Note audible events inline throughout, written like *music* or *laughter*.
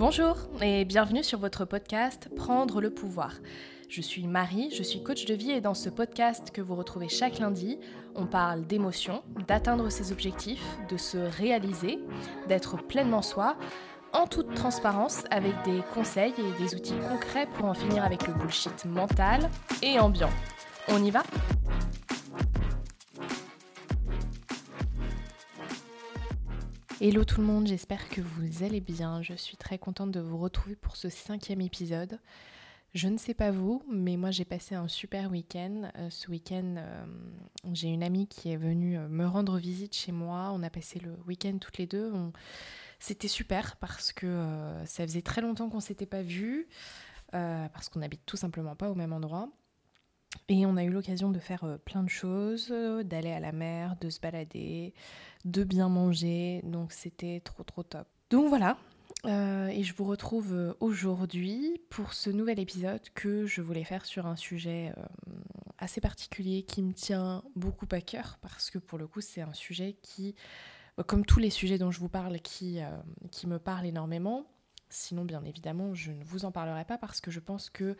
Bonjour et bienvenue sur votre podcast Prendre le pouvoir. Je suis Marie, je suis coach de vie et dans ce podcast que vous retrouvez chaque lundi, on parle d'émotions, d'atteindre ses objectifs, de se réaliser, d'être pleinement soi, en toute transparence avec des conseils et des outils concrets pour en finir avec le bullshit mental et ambiant. On y va? Hello tout le monde, j'espère que vous allez bien. Je suis très contente de vous retrouver pour ce cinquième épisode. Je ne sais pas vous, mais moi j'ai passé un super week-end. Euh, ce week-end, euh, j'ai une amie qui est venue euh, me rendre visite chez moi. On a passé le week-end toutes les deux. C'était super parce que ça faisait très longtemps qu'on s'était pas vus, parce qu'on n'habite tout simplement pas au même endroit. Et on a eu l'occasion de faire euh, plein de choses, euh, d'aller à la mer, de se balader, de bien manger. Donc c'était trop trop top. Donc voilà. Euh, et je vous retrouve aujourd'hui pour ce nouvel épisode que je voulais faire sur un sujet assez particulier qui me tient beaucoup à cœur parce que pour le coup c'est un sujet qui, comme tous les sujets dont je vous parle, qui, qui me parle énormément. Sinon, bien évidemment, je ne vous en parlerai pas parce que je pense que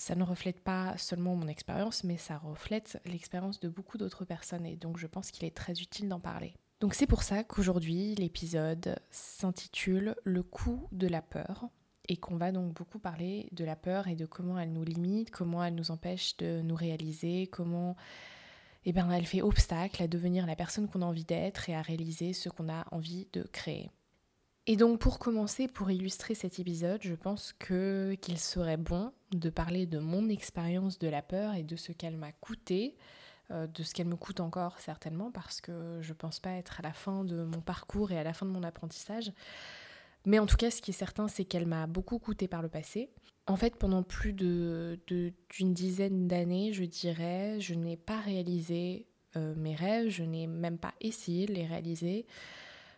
ça ne reflète pas seulement mon expérience, mais ça reflète l'expérience de beaucoup d'autres personnes et donc je pense qu'il est très utile d'en parler. Donc c'est pour ça qu'aujourd'hui l'épisode s'intitule Le coût de la peur et qu'on va donc beaucoup parler de la peur et de comment elle nous limite, comment elle nous empêche de nous réaliser, comment eh ben, elle fait obstacle à devenir la personne qu'on a envie d'être et à réaliser ce qu'on a envie de créer. Et donc pour commencer, pour illustrer cet épisode, je pense que qu'il serait bon de parler de mon expérience de la peur et de ce qu'elle m'a coûté, euh, de ce qu'elle me coûte encore certainement, parce que je pense pas être à la fin de mon parcours et à la fin de mon apprentissage. Mais en tout cas, ce qui est certain, c'est qu'elle m'a beaucoup coûté par le passé. En fait, pendant plus de, d'une dizaine d'années, je dirais, je n'ai pas réalisé euh, mes rêves, je n'ai même pas essayé de les réaliser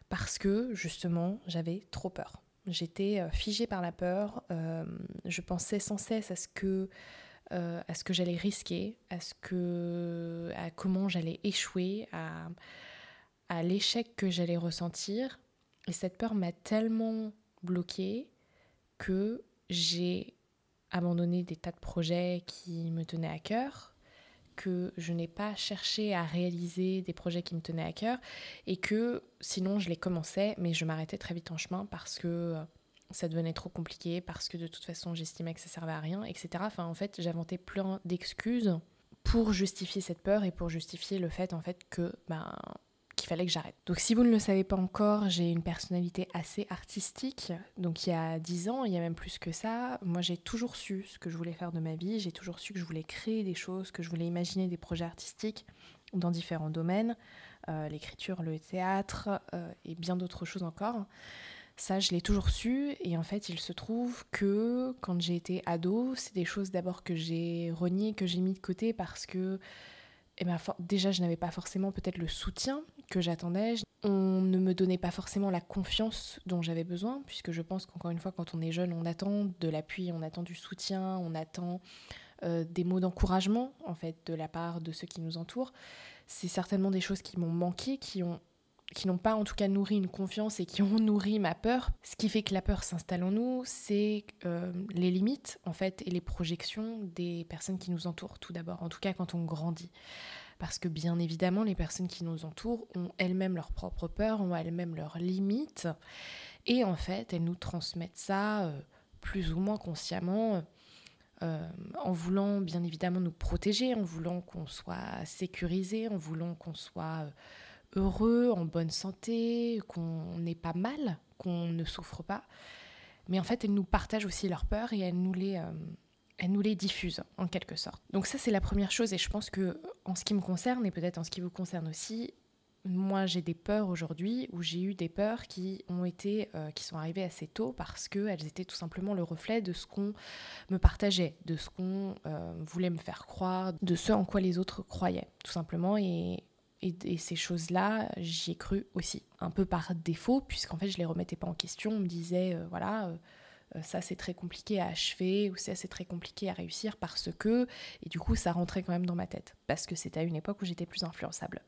parce que justement j'avais trop peur. J'étais euh, figée par la peur, euh, je pensais sans cesse à ce que, euh, à ce que j'allais risquer, à, ce que, à comment j'allais échouer, à, à l'échec que j'allais ressentir. Et cette peur m'a tellement bloquée que j'ai abandonné des tas de projets qui me tenaient à cœur, que je n'ai pas cherché à réaliser des projets qui me tenaient à cœur et que sinon je les commençais mais je m'arrêtais très vite en chemin parce que euh, ça devenait trop compliqué, parce que de toute façon j'estimais que ça servait à rien, etc. Enfin en fait j'inventais plein d'excuses pour justifier cette peur et pour justifier le fait en fait que ben, qu'il fallait que j'arrête. Donc si vous ne le savez pas encore, j'ai une personnalité assez artistique. Donc il y a 10 ans, il y a même plus que ça, moi j'ai toujours su ce que je voulais faire de ma vie, j'ai toujours su que je voulais créer des choses, que je voulais imaginer des projets artistiques dans différents domaines, euh, l'écriture, le théâtre euh, et bien d'autres choses encore. Ça, je l'ai toujours su et en fait, il se trouve que quand j'ai été ado, c'est des choses d'abord que j'ai reniées, que j'ai mis de côté parce que eh ben, déjà, je n'avais pas forcément peut-être le soutien que j'attendais. On ne me donnait pas forcément la confiance dont j'avais besoin, puisque je pense qu'encore une fois, quand on est jeune, on attend de l'appui, on attend du soutien, on attend euh, des mots d'encouragement, en fait, de la part de ceux qui nous entourent. C'est certainement des choses qui m'ont manqué, qui ont qui n'ont pas en tout cas nourri une confiance et qui ont *laughs* nourri ma peur. Ce qui fait que la peur s'installe en nous, c'est euh, les limites en fait et les projections des personnes qui nous entourent tout d'abord, en tout cas quand on grandit. Parce que bien évidemment, les personnes qui nous entourent ont elles-mêmes leurs propres peurs, ont elles-mêmes leurs limites, et en fait, elles nous transmettent ça euh, plus ou moins consciemment. Euh, en voulant bien évidemment nous protéger, en voulant qu'on soit sécurisé, en voulant qu'on soit heureux, en bonne santé, qu'on n'est pas mal, qu'on ne souffre pas. Mais en fait, elles nous partagent aussi leurs peurs et elles nous les, euh, nous les diffusent en quelque sorte. Donc ça, c'est la première chose et je pense que en ce qui me concerne et peut-être en ce qui vous concerne aussi, moi j'ai des peurs aujourd'hui ou j'ai eu des peurs qui ont été euh, qui sont arrivées assez tôt parce qu'elles étaient tout simplement le reflet de ce qu'on me partageait de ce qu'on euh, voulait me faire croire de ce en quoi les autres croyaient tout simplement et et, ces choses-là, j'y ai cru aussi, un peu par défaut, puisqu'en fait, je les remettais pas en question. On me disait, euh, voilà, ça c'est très compliqué à achever, ou ça c'est très compliqué à réussir parce que. Et du coup, ça rentrait quand même dans ma tête, parce que c'était à une époque où j'étais plus influençable.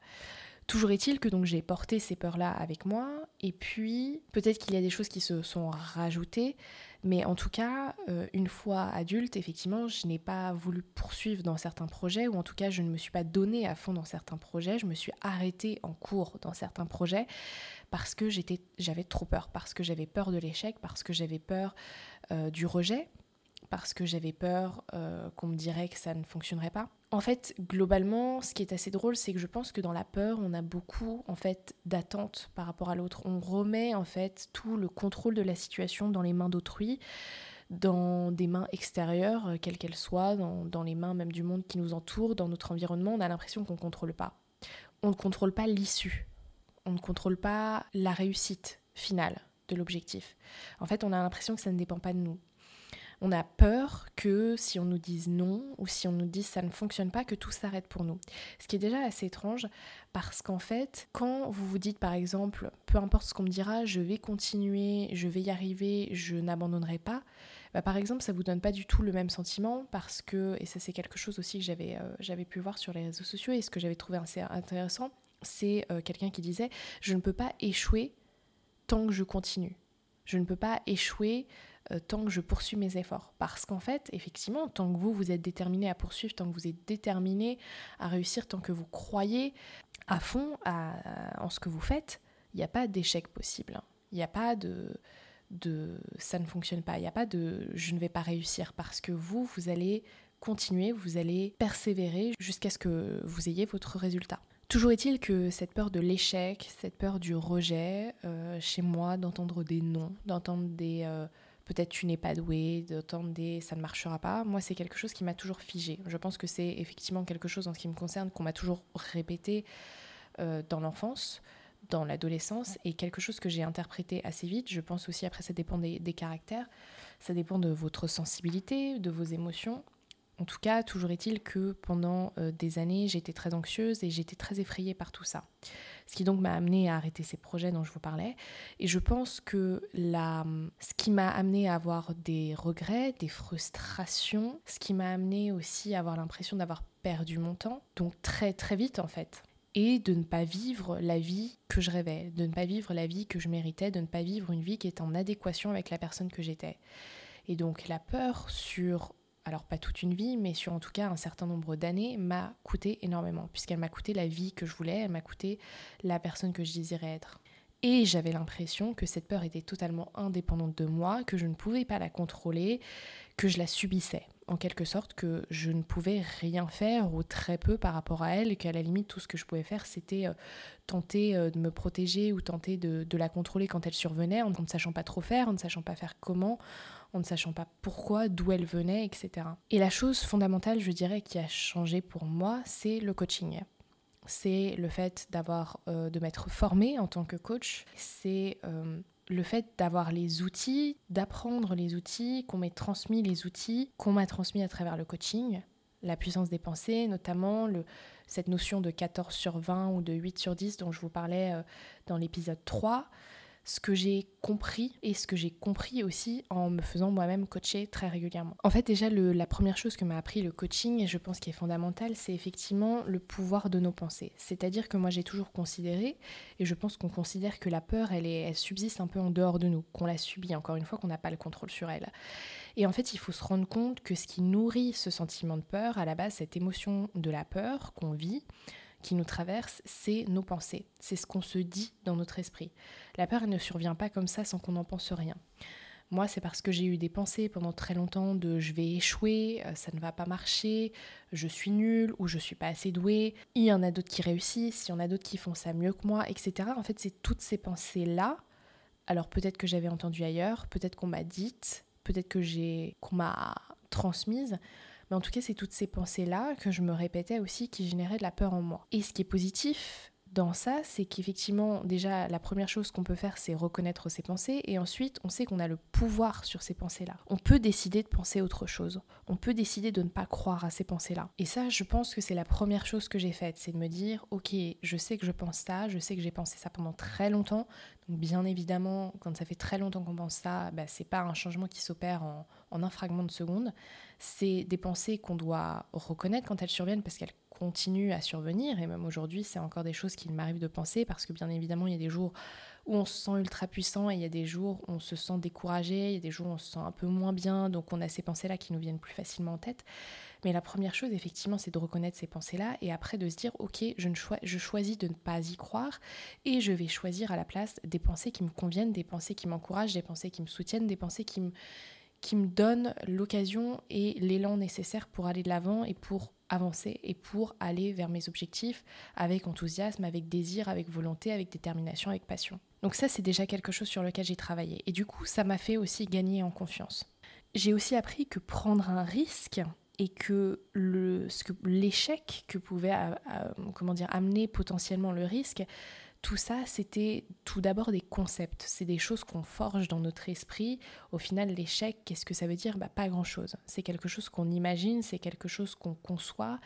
Toujours est-il que donc j'ai porté ces peurs-là avec moi, et puis peut-être qu'il y a des choses qui se sont rajoutées, mais en tout cas, euh, une fois adulte, effectivement, je n'ai pas voulu poursuivre dans certains projets, ou en tout cas, je ne me suis pas donnée à fond dans certains projets, je me suis arrêtée en cours dans certains projets parce que j'avais trop peur, parce que j'avais peur de l'échec, parce que j'avais peur euh, du rejet, parce que j'avais peur euh, qu'on me dirait que ça ne fonctionnerait pas. En fait, globalement, ce qui est assez drôle, c'est que je pense que dans la peur, on a beaucoup en fait d'attentes par rapport à l'autre. On remet en fait tout le contrôle de la situation dans les mains d'autrui, dans des mains extérieures, euh, quelles qu'elles soient, dans, les mains même du monde qui nous entoure, dans notre environnement. On a l'impression qu'on ne contrôle pas. On ne contrôle pas l'issue. On ne contrôle pas la réussite finale de l'objectif. En fait, on a l'impression que ça ne dépend pas de nous on a peur que si on nous dise non ou si on nous dit ça ne fonctionne pas, que tout s'arrête pour nous. Ce qui est déjà assez étrange parce qu'en fait, quand vous vous dites par exemple, peu importe ce qu'on me dira, je vais continuer, je vais y arriver, je n'abandonnerai pas, bah, par exemple, ça vous donne pas du tout le même sentiment parce que, et ça c'est quelque chose aussi que j'avais euh, pu voir sur les réseaux sociaux et ce que j'avais trouvé assez intéressant, c'est euh, quelqu'un qui disait, je ne peux pas échouer tant que je continue. Je ne peux pas échouer euh, tant que je poursuis mes efforts. Parce qu'en fait, effectivement, tant que vous, vous êtes déterminé à poursuivre, tant que vous êtes déterminé à réussir, tant que vous croyez à fond en ce que vous faites, il n'y a pas d'échec possible. Il n'y a pas de, de ça ne fonctionne pas. Il n'y a pas de je ne vais pas réussir parce que vous, vous allez continuer, vous allez persévérer jusqu'à ce que vous ayez votre résultat. Toujours est-il que cette peur de l'échec, cette peur du rejet, euh, chez moi, d'entendre des noms, d'entendre des, euh, peut-être tu n'es pas doué, d'entendre des ça ne marchera pas. Moi, c'est quelque chose qui m'a toujours figé. Je pense que c'est effectivement quelque chose en ce qui me concerne qu'on m'a toujours répété euh, dans l'enfance, dans l'adolescence, et quelque chose que j'ai interprété assez vite. Je pense aussi, après, ça dépend des, caractères, ça dépend de votre sensibilité, de vos émotions. En tout cas, toujours est-il que pendant euh, des années, j'étais très anxieuse et j'étais très effrayée par tout ça ce qui donc m'a amené à arrêter ces projets dont je vous parlais. Et je pense que la, ce qui m'a amené à avoir des regrets, des frustrations, ce qui m'a amené aussi à avoir l'impression d'avoir perdu mon temps, donc très très vite en fait, et de ne pas vivre la vie que je rêvais, de ne pas vivre la vie que je méritais, de ne pas vivre une vie qui est en adéquation avec la personne que j'étais. Et donc la peur sur alors pas toute une vie, mais sur en tout cas un certain nombre d'années, m'a coûté énormément, puisqu'elle m'a coûté la vie que je voulais, elle m'a coûté la personne que je désirais être. Et j'avais l'impression que cette peur était totalement indépendante de moi, que je ne pouvais pas la contrôler, que je la subissais, en quelque sorte, que je ne pouvais rien faire ou très peu par rapport à elle, et qu'à la limite tout ce que je pouvais faire c'était euh, tenter euh, de me protéger ou tenter de, de la contrôler quand elle survenait, en ne sachant pas trop faire, en ne sachant pas faire comment, en ne sachant pas pourquoi, d'où elle venait, etc. Et la chose fondamentale, je dirais, qui a changé pour moi, c'est le coaching. C'est le fait d'avoir, euh, de m'être formée en tant que coach. C'est euh, le fait d'avoir les outils, d'apprendre les outils, qu'on m'ait transmis les outils, qu'on m'a transmis à travers le coaching, la puissance des pensées, notamment cette notion de 14 sur 20 ou de 8 sur 10 dont je vous parlais euh, dans l'épisode 3 ce que j'ai compris et ce que j'ai compris aussi en me faisant moi-même coacher très régulièrement. En fait, déjà, la première chose que m'a appris le coaching, et je pense qui est fondamental, c'est effectivement le pouvoir de nos pensées. C'est-à-dire que moi, j'ai toujours considéré, et je pense qu'on considère que la peur, elle subsiste un peu en dehors de nous, qu'on la subit, encore une fois, qu'on n'a pas le contrôle sur elle. Et en fait, il faut se rendre compte que ce qui nourrit ce sentiment de peur, à la base, cette émotion de la peur qu'on vit, qui nous traverse, c'est nos pensées. C'est ce qu'on se dit dans notre esprit. La peur, ne survient pas comme ça sans qu'on n'en pense rien. Moi, c'est parce que j'ai eu des pensées pendant très longtemps de je vais échouer, euh, ça ne va pas marcher, je suis nulle ou je suis pas assez douée. Il y en a d'autres qui réussissent, il y en a d'autres qui font ça mieux que moi, etc. En fait, c'est toutes ces pensées-là. Alors peut-être que j'avais entendu ailleurs, peut-être qu'on m'a dites, peut-être que j'ai qu'on m'a transmises, mais en tout cas, c'est toutes ces pensées-là que je me répétais aussi qui généraient de la peur en moi. Et ce qui est positif dans ça, c'est qu'effectivement, déjà, la première chose qu'on peut faire, c'est reconnaître ses pensées, et ensuite, on sait qu'on a le pouvoir sur ces pensées-là. On peut décider de penser autre chose. On peut décider de ne pas croire à ces pensées-là. Et ça, je pense que c'est la première chose que j'ai faite, c'est de me dire, ok, je sais que je pense ça, je sais que j'ai pensé ça pendant très longtemps. Donc, bien évidemment, quand ça fait très longtemps qu'on pense ça, bah, c'est pas un changement qui s'opère en, en un fragment de seconde C'est des pensées qu'on doit reconnaître quand elles surviennent parce qu'elles continuent à survenir. Et même aujourd'hui, c'est encore des choses qu'il m'arrive de penser parce que bien évidemment, il y a des jours où on se sent ultra puissant et il y a des jours où on se sent découragé, il y a des jours où on se sent un peu moins bien, donc on a ces pensées-là qui nous viennent plus facilement en tête. Mais la première chose, effectivement, c'est de reconnaître ces pensées-là et après de se dire, ok, je, ne je choisis de ne pas y croire et je vais choisir à la place des pensées qui me conviennent, des pensées qui m'encouragent, des pensées qui me soutiennent, des pensées qui me, qui me donnent l'occasion et l'élan nécessaire pour aller de l'avant et pour avancer et pour aller vers mes objectifs avec enthousiasme, avec désir, avec volonté, avec détermination, avec passion. Donc ça, c'est déjà quelque chose sur lequel j'ai travaillé. Et du coup, ça m'a fait aussi gagner en confiance. J'ai aussi appris que prendre un risque, et que le, ce que l'échec que pouvait comment dire amener potentiellement le risque tout ça c'était tout d'abord des concepts. C'est des choses qu'on forge dans notre esprit. Au final l'échec qu'est-ce que ça veut dire? Bah, pas grand chose c'est quelque chose qu'on imagine c'est quelque chose qu'on conçoit.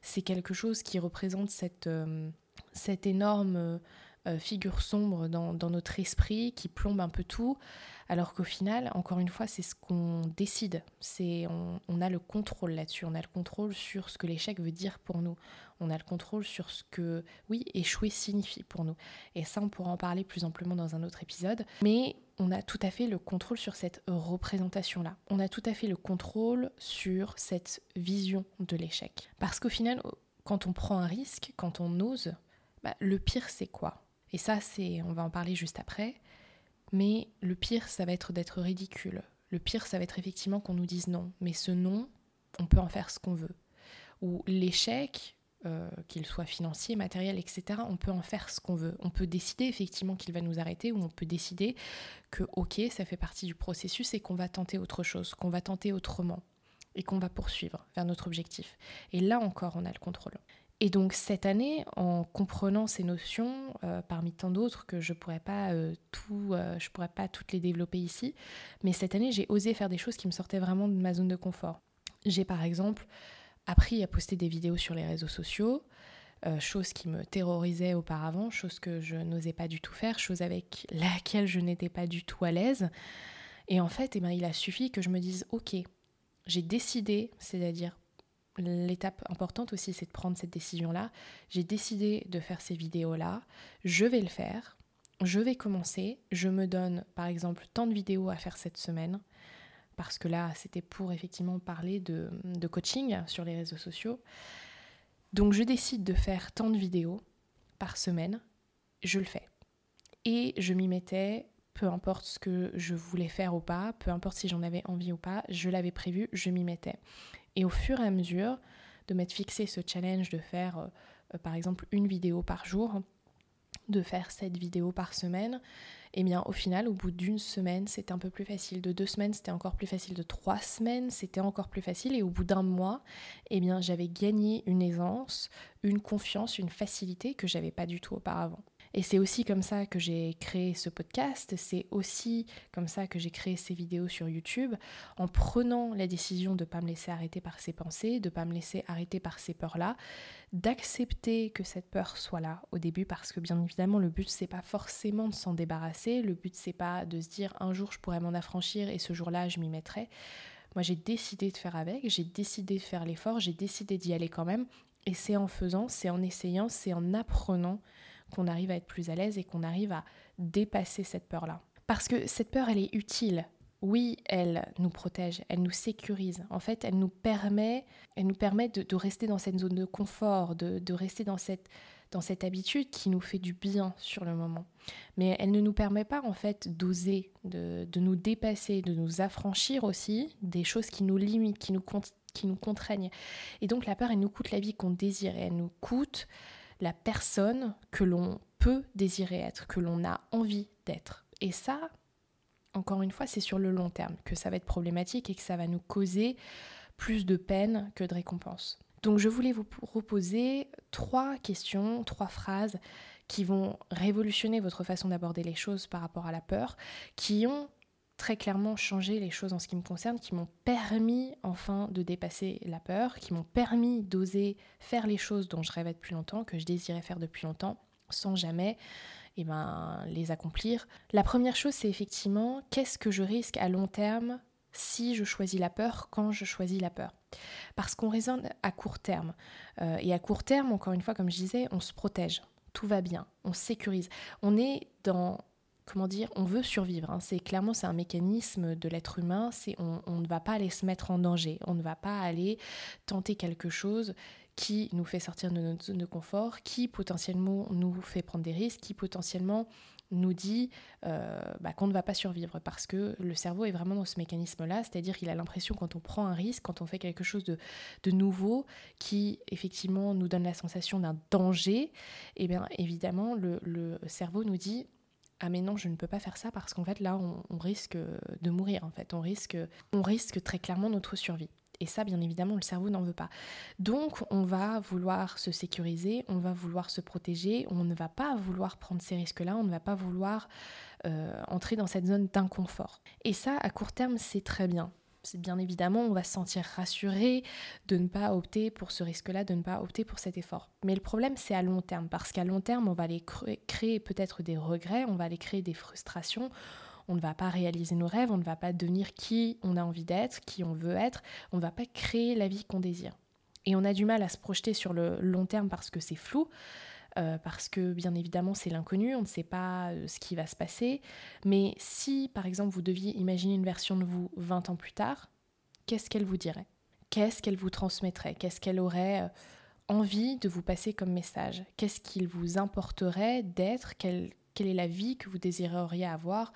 C'est quelque chose qui représente cette euh, cette énorme figure sombre dans, dans, notre esprit qui plombe un peu tout alors qu'au final, encore une fois, c'est ce qu'on décide. C'est on, a le contrôle là-dessus. On a le contrôle sur ce que l'échec veut dire pour nous. On a le contrôle sur ce que, oui, échouer signifie pour nous. Et ça, on pourra en parler plus amplement dans un autre épisode. Mais on a tout à fait le contrôle sur cette représentation-là. On a tout à fait le contrôle sur cette vision de l'échec. Parce qu'au final, quand on prend un risque, quand on ose, bah, le pire, c'est quoi? Et ça, c'est, on va en parler juste après mais le pire, ça va être d'être ridicule. Le pire, ça va être effectivement qu'on nous dise non. Mais ce non, on peut en faire ce qu'on veut. Ou l'échec, euh, qu'il soit financier, matériel, etc., on peut en faire ce qu'on veut. On peut décider effectivement qu'il va nous arrêter ou on peut décider que, ok, ça fait partie du processus et qu'on va tenter autre chose, qu'on va tenter autrement et qu'on va poursuivre vers notre objectif. Et là encore, on a le contrôle. Et donc cette année, en comprenant ces notions, euh, parmi tant d'autres que je pourrais pas euh, euh, pourrais pas toutes les développer ici, mais cette année j'ai osé faire des choses qui me sortaient vraiment de ma zone de confort. J'ai par exemple appris à poster des vidéos sur les réseaux sociaux, chose qui me terrorisait auparavant, chose que je n'osais pas du tout faire, chose avec laquelle je n'étais pas du tout à l'aise. Et en fait, eh ben, il a suffi que je me dise, ok, j'ai décidé, c'est-à-dire l'étape importante aussi, c'est de prendre cette décision-là. J'ai décidé de faire ces vidéos-là. Je vais le faire. Je vais commencer. Je me donne, par exemple, tant de vidéos à faire cette semaine. Parce que là, c'était pour effectivement parler de, de coaching sur les réseaux sociaux. Donc, je décide de faire tant de vidéos par semaine. Je le fais. Et je m'y mettais peu importe ce que je voulais faire ou pas, peu importe si j'en avais envie ou pas, je l'avais prévu, je m'y mettais. Et au fur et à mesure de m'être fixé ce challenge de faire euh, par exemple une vidéo par jour, de faire cette vidéo par semaine, et eh bien au final, au bout d'une semaine, c'était un peu plus facile. De deux semaines, c'était encore plus facile. De trois semaines, c'était encore plus facile. Et au bout d'un mois, eh bien j'avais gagné une aisance, une confiance, une facilité que j'avais pas du tout auparavant. Et c'est aussi comme ça que j'ai créé ce podcast, c'est aussi comme ça que j'ai créé ces vidéos sur YouTube, en prenant la décision de ne pas me laisser arrêter par ces pensées, de ne pas me laisser arrêter par ces peurs-là, d'accepter que cette peur soit là au début, parce que bien évidemment le but c'est pas forcément de s'en débarrasser, le but c'est pas de se dire un jour je pourrais m'en affranchir et ce jour-là je m'y mettrai. Moi j'ai décidé de faire avec, j'ai décidé de faire l'effort, j'ai décidé d'y aller quand même, et c'est en faisant, c'est en essayant, c'est en apprenant qu'on arrive à être plus à l'aise et qu'on arrive à dépasser cette peur-là. Parce que cette peur, elle est utile. Oui, elle nous protège, elle nous sécurise. En fait, elle nous permet, elle nous permet de, rester dans cette zone de confort, de, rester dans cette, dans cette habitude qui nous fait du bien sur le moment. Mais elle ne nous permet pas en fait d'oser, de, de, nous dépasser, de nous affranchir aussi des choses qui nous limitent, qui nous, qui nous contraignent. Et donc la peur, elle nous coûte la vie qu'on désire et elle nous coûte la personne que l'on peut désirer être, que l'on a envie d'être. Et ça, encore une fois, c'est sur le long terme que ça va être problématique et que ça va nous causer plus de peine que de récompense. Donc je voulais vous proposer trois questions, trois phrases qui vont révolutionner votre façon d'aborder les choses par rapport à la peur, qui ont très clairement changé les choses en ce qui me concerne, qui m'ont permis enfin de dépasser la peur, qui m'ont permis d'oser faire les choses dont je rêvais depuis longtemps, que je désirais faire depuis longtemps, sans jamais eh ben, les accomplir. La première chose, c'est effectivement qu'est-ce que je risque à long terme si je choisis la peur, quand je choisis la peur? Parce qu'on raisonne à court terme. Euh, et à court terme, encore une fois, comme je disais, on se protège. Tout va bien, on sécurise. On est dans dire, on veut survivre. Hein. C'est clairement c'est un mécanisme de l'être humain. C'est on, ne va pas aller se mettre en danger. On ne va pas aller tenter quelque chose qui nous fait sortir de notre zone de confort, qui potentiellement nous fait prendre des risques, qui potentiellement nous dit euh, bah, qu'on ne va pas survivre parce que le cerveau est vraiment dans ce mécanisme-là, c'est-à-dire qu'il a l'impression quand on prend un risque, quand on fait quelque chose de, nouveau qui effectivement nous donne la sensation d'un danger, et eh bien évidemment le cerveau nous dit ah mais non je ne peux pas faire ça parce qu'en fait là on, risque de mourir en fait on risque on risque très clairement notre survie et ça, bien évidemment, le cerveau n'en veut pas. Donc, on va vouloir se sécuriser, on va vouloir se protéger, on ne va pas vouloir prendre ces risques-là, on ne va pas vouloir euh, entrer dans cette zone d'inconfort. Et ça, à court terme, c'est très bien. Bien évidemment, on va se sentir rassuré de ne pas opter pour ce risque-là, de ne pas opter pour cet effort. Mais le problème, c'est à long terme, parce qu'à long terme, on va aller créer peut-être des regrets, on va aller créer des frustrations, on ne va pas réaliser nos rêves, on ne va pas devenir qui on a envie d'être, qui on veut être, on ne va pas créer la vie qu'on désire. Et on a du mal à se projeter sur le long terme parce que c'est flou, euh, parce que bien évidemment c'est l'inconnu, on ne sait pas euh, ce qui va se passer. Mais si par exemple vous deviez imaginer une version de vous 20 ans plus tard, qu'est-ce qu'elle vous dirait? Qu'est-ce qu'elle vous transmettrait? Qu'est-ce qu'elle aurait euh, envie de vous passer comme message? Qu'est-ce qu'il vous importerait d'être? Quelle, quelle est la vie que vous désireriez avoir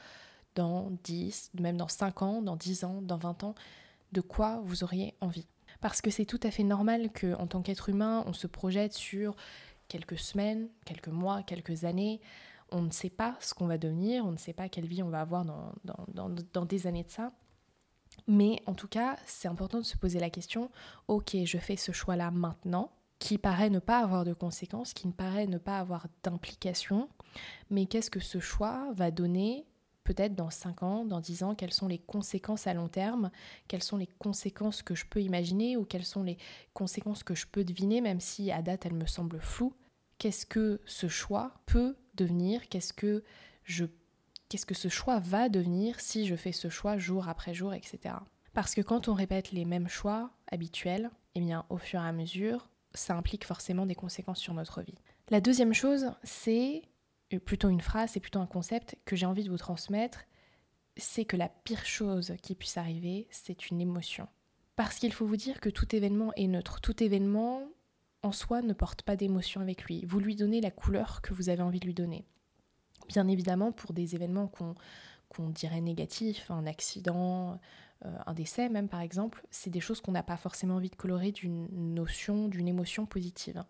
dans 10, même dans 5 ans, dans 10 ans, dans 20 ans, de quoi vous auriez envie? Parce que c'est tout à fait normal qu'en tant qu'être humain, on se projette sur quelques semaines, quelques mois, quelques années. On ne sait pas ce qu'on va devenir, on ne sait pas quelle vie on va avoir dans, dans, dans des années de ça. Mais en tout cas, c'est important de se poser la question, ok, je fais ce choix-là maintenant, qui paraît ne pas avoir de conséquences, qui ne paraît ne pas avoir d'implication, mais qu'est-ce que ce choix va donner peut-être dans 5 ans, dans 10 ans, quelles sont les conséquences à long terme, quelles sont les conséquences que je peux imaginer ou quelles sont les conséquences que je peux deviner, même si à date elles me semblent floues. Qu'est-ce que ce choix peut devenir? Qu'est-ce que je qu'est-ce que ce choix va devenir si je fais ce choix jour après jour, etc. Parce que quand on répète les mêmes choix habituels, eh bien, au fur et à mesure, ça implique forcément des conséquences sur notre vie. La deuxième chose, c'est plutôt une phrase, c'est plutôt un concept que j'ai envie de vous transmettre, c'est que la pire chose qui puisse arriver, c'est une émotion. Parce qu'il faut vous dire que tout événement est neutre. Tout événement en soi ne porte pas d'émotion avec lui. Vous lui donnez la couleur que vous avez envie de lui donner. Bien évidemment, pour des événements qu'on dirait négatifs, un accident, euh, un décès même par exemple, c'est des choses qu'on n'a pas forcément envie de colorer d'une notion, d'une émotion positive.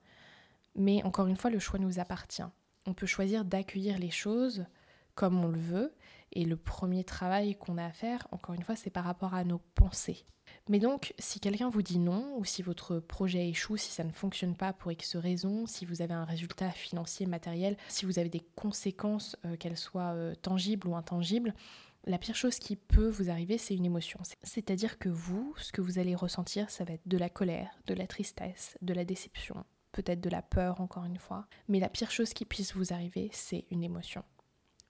Mais encore une fois, le choix nous appartient on peut choisir d'accueillir les choses comme on le veut. Et le premier travail qu'on a à faire, encore une fois, c'est par rapport à nos pensées. Mais donc, si quelqu'un vous dit non, ou si votre projet échoue, si ça ne fonctionne pas pour X raisons, si vous avez un résultat financier, matériel, si vous avez des conséquences, euh, qu'elles soient euh, tangibles ou intangibles, la pire chose qui peut vous arriver, c'est une émotion. C'est-à-dire que vous, ce que vous allez ressentir, ça va être de la colère, de la tristesse, de la déception, peut-être de la peur encore une fois. Mais la pire chose qui puisse vous arriver, c'est une émotion.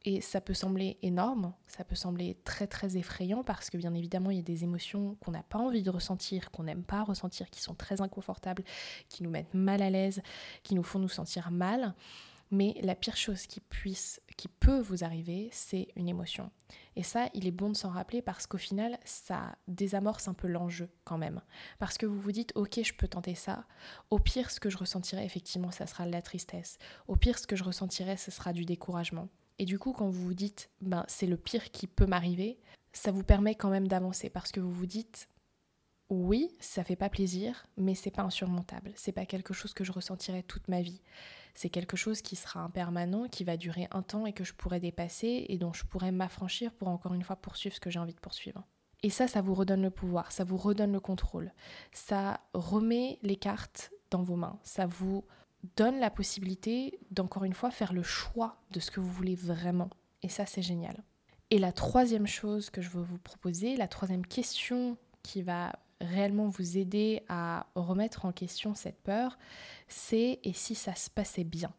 Et ça peut sembler énorme, ça peut sembler très très effrayant parce que bien évidemment il y a des émotions qu'on n'a pas envie de ressentir, qu'on n'aime pas ressentir, qui sont très inconfortables, qui nous mettent mal à l'aise, qui nous font nous sentir mal. Mais la pire chose qui puisse, qui peut vous arriver, c'est une émotion. Et ça, il est bon de s'en rappeler parce qu'au final, ça désamorce un peu l'enjeu quand même. Parce que vous vous dites, ok, je peux tenter ça. Au pire, ce que je ressentirai, effectivement, ça sera de la tristesse. Au pire, ce que je ressentirai, ce sera du découragement. Et du coup, quand vous vous dites, ben, c'est le pire qui peut m'arriver, ça vous permet quand même d'avancer parce que vous vous dites, oui, ça fait pas plaisir, mais c'est pas insurmontable. C'est pas quelque chose que je ressentirai toute ma vie c'est quelque chose qui sera impermanent, qui va durer un temps et que je pourrais dépasser et dont je pourrais m'affranchir pour encore une fois poursuivre ce que j'ai envie de poursuivre. Et ça, ça vous redonne le pouvoir, ça vous redonne le contrôle, ça remet les cartes dans vos mains, ça vous donne la possibilité d'encore une fois faire le choix de ce que vous voulez vraiment. Et ça, c'est génial. Et la troisième chose que je veux vous proposer, la troisième question qui va réellement vous aider à remettre en question cette peur, c'est et si ça se passait bien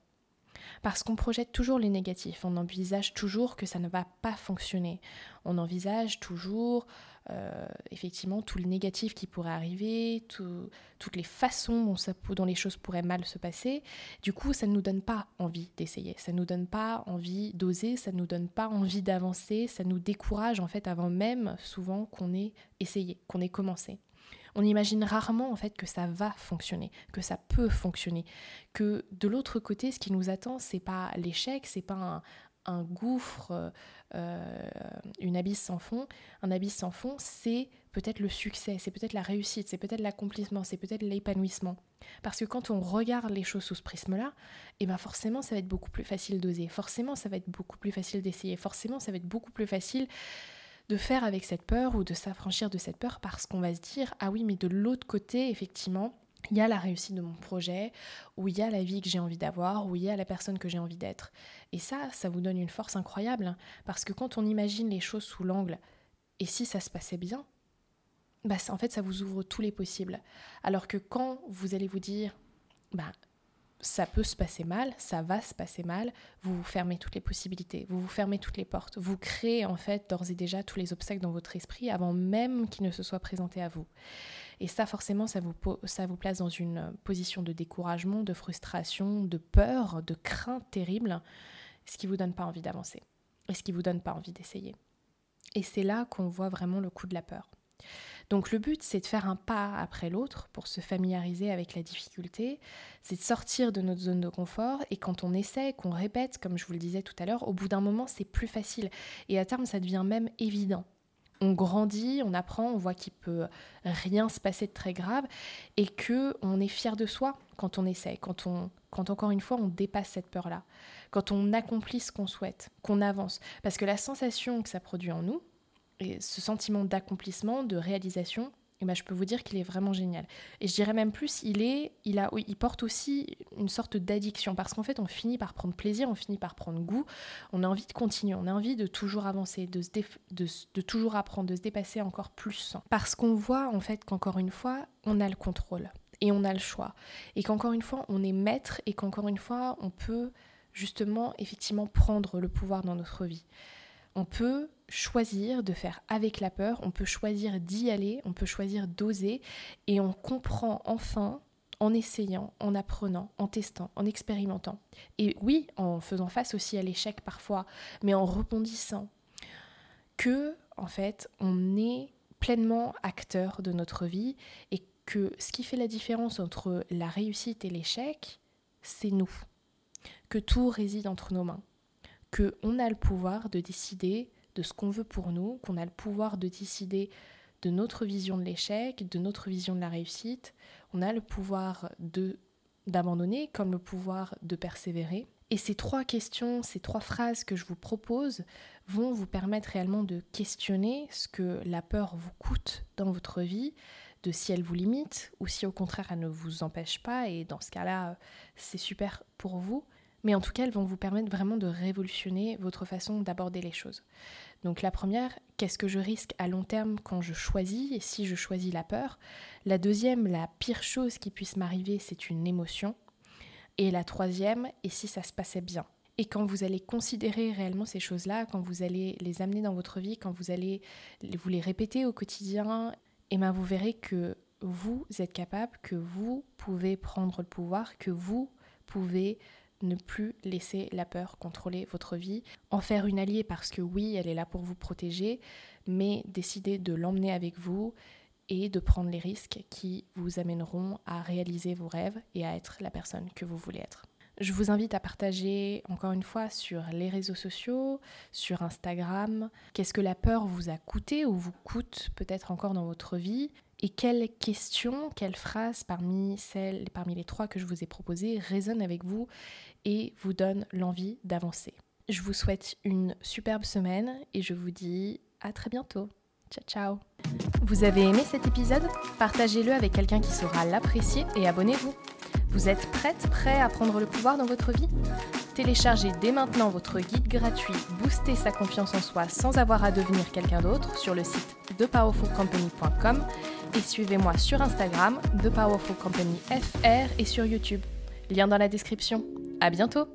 Parce qu'on projette toujours les négatifs, on envisage toujours que ça ne va pas fonctionner. On envisage toujours euh, effectivement tout le négatif qui pourrait arriver, toutes les façons dont, dont les choses pourraient mal se passer. Du coup, ça ne nous donne pas envie d'essayer, ça ne nous donne pas envie d'oser, ça ne nous donne pas envie d'avancer, ça nous décourage en fait avant même souvent qu'on ait essayé, qu'on ait commencé on imagine rarement en fait que ça va fonctionner, que ça peut fonctionner, que de l'autre côté, ce qui nous attend, c'est pas l'échec, c'est pas un, gouffre, euh, une abysse sans fond. Un abysse sans fond, c'est peut-être le succès, c'est peut-être la réussite, c'est peut-être l'accomplissement, c'est peut-être l'épanouissement. Parce que quand on regarde les choses sous ce prisme-là, et eh ben forcément, ça va être beaucoup plus facile d'oser. Forcément, ça va être beaucoup plus facile d'essayer. Forcément, ça va être beaucoup plus facile de faire avec cette peur ou de s'affranchir de cette peur parce qu'on va se dire ah oui mais de l'autre côté effectivement il y a la réussite de mon projet, ou il y a la vie que j'ai envie d'avoir, ou il y a la personne que j'ai envie d'être. Et ça, ça vous donne une force incroyable, hein, parce que quand on imagine les choses sous l'angle, et si ça se passait bien, bah, en fait, ça vous ouvre tous les possibles. Alors que quand vous allez vous dire, bah, ça peut se passer mal, ça va se passer mal, vous vous fermez toutes les possibilités, vous vous fermez toutes les portes, vous créez en fait d'ores et déjà tous les obstacles dans votre esprit avant même qu'ils ne se soient présentés à vous. Et ça forcément, ça vous, ça vous place dans une position de découragement, de frustration, de peur, de crainte terrible, ce qui vous donne pas envie d'avancer, et ce qui vous donne pas envie d'essayer. Et c'est là qu'on voit vraiment le coup de la peur. Donc le but, c'est de faire un pas après l'autre pour se familiariser avec la difficulté, c'est de sortir de notre zone de confort. Et quand on essaie, qu'on répète, comme je vous le disais tout à l'heure, au bout d'un moment, c'est plus facile. Et à terme, ça devient même évident. On grandit, on apprend, on voit qu'il peut rien se passer de très grave. Et que on est fier de soi quand on essaie, quand on quand encore une fois on dépasse cette peur-là, quand on accomplit ce qu'on souhaite, qu'on avance. Parce que la sensation que ça produit en nous, et ce sentiment d'accomplissement, de réalisation, eh ben, je peux vous dire qu'il est vraiment génial. Et je dirais même plus, il, est, il, a, il porte aussi une sorte d'addiction, parce qu'en fait, on finit par prendre plaisir, on finit par prendre goût, on a envie de continuer, on a envie de toujours avancer, de, de toujours apprendre, de se dépasser encore plus. Parce qu'on voit en fait qu'encore une fois, on a le contrôle et on a le choix. Et qu'encore une fois, on est maître et qu'encore une fois, on peut justement, effectivement, prendre le pouvoir dans notre vie. On peut choisir de faire avec la peur, on peut choisir d'y aller, on peut choisir d'oser et on comprend enfin en essayant, en apprenant, en testant, en expérimentant. Et oui, en faisant face aussi à l'échec parfois, mais en rebondissant, que en fait, on est pleinement acteur de notre vie et que ce qui fait la différence entre la réussite et l'échec, c'est nous. Que tout réside entre nos mains. Que on a le pouvoir de décider de ce qu'on veut pour nous, qu'on a le pouvoir de décider de notre vision de l'échec, de notre vision de la réussite. On a le pouvoir de d'abandonner comme le pouvoir de persévérer. Et ces trois questions, ces trois phrases que je vous propose vont vous permettre réellement de questionner ce que la peur vous coûte dans votre vie, de si elle vous limite ou si au contraire elle ne vous empêche pas. Et dans ce cas-là, c'est super pour vous. Mais en tout cas, elles vont vous permettre vraiment de révolutionner votre façon d'aborder les choses. Donc la première, qu'est-ce que je risque à long terme quand je choisis et si je choisis la peur? La deuxième, la pire chose qui puisse m'arriver, c'est une émotion. Et la troisième, et si ça se passait bien? Et quand vous allez considérer réellement ces choses-là, quand vous allez les amener dans votre vie, quand vous allez vous les répéter au quotidien, et eh ben vous verrez que vous êtes capable, que vous pouvez prendre le pouvoir, que vous pouvez ne plus laisser la peur contrôler votre vie, en faire une alliée parce que oui, elle est là pour vous protéger, mais décider de l'emmener avec vous et de prendre les risques qui vous amèneront à réaliser vos rêves et à être la personne que vous voulez être. Je vous invite à partager encore une fois sur les réseaux sociaux, sur Instagram, qu'est-ce que la peur vous a coûté ou vous coûte peut-être encore dans votre vie et quelles questions, quelles phrases parmi celles, parmi les trois que je vous ai proposées résonnent avec vous et vous donnent l'envie d'avancer? Je vous souhaite une superbe semaine et je vous dis à très bientôt. Ciao ciao Vous avez aimé cet épisode? Partagez-le avec quelqu'un qui saura l'apprécier et abonnez-vous. Vous êtes prête, prêt à prendre le pouvoir dans votre vie? Téléchargez dès maintenant votre guide gratuit Booster sa confiance en soi sans avoir à devenir quelqu'un d'autre sur le site thepowerfulcompany.com et suivez-moi sur Instagram, ThePowerfulCompanyFR et sur YouTube. Lien dans la description. À bientôt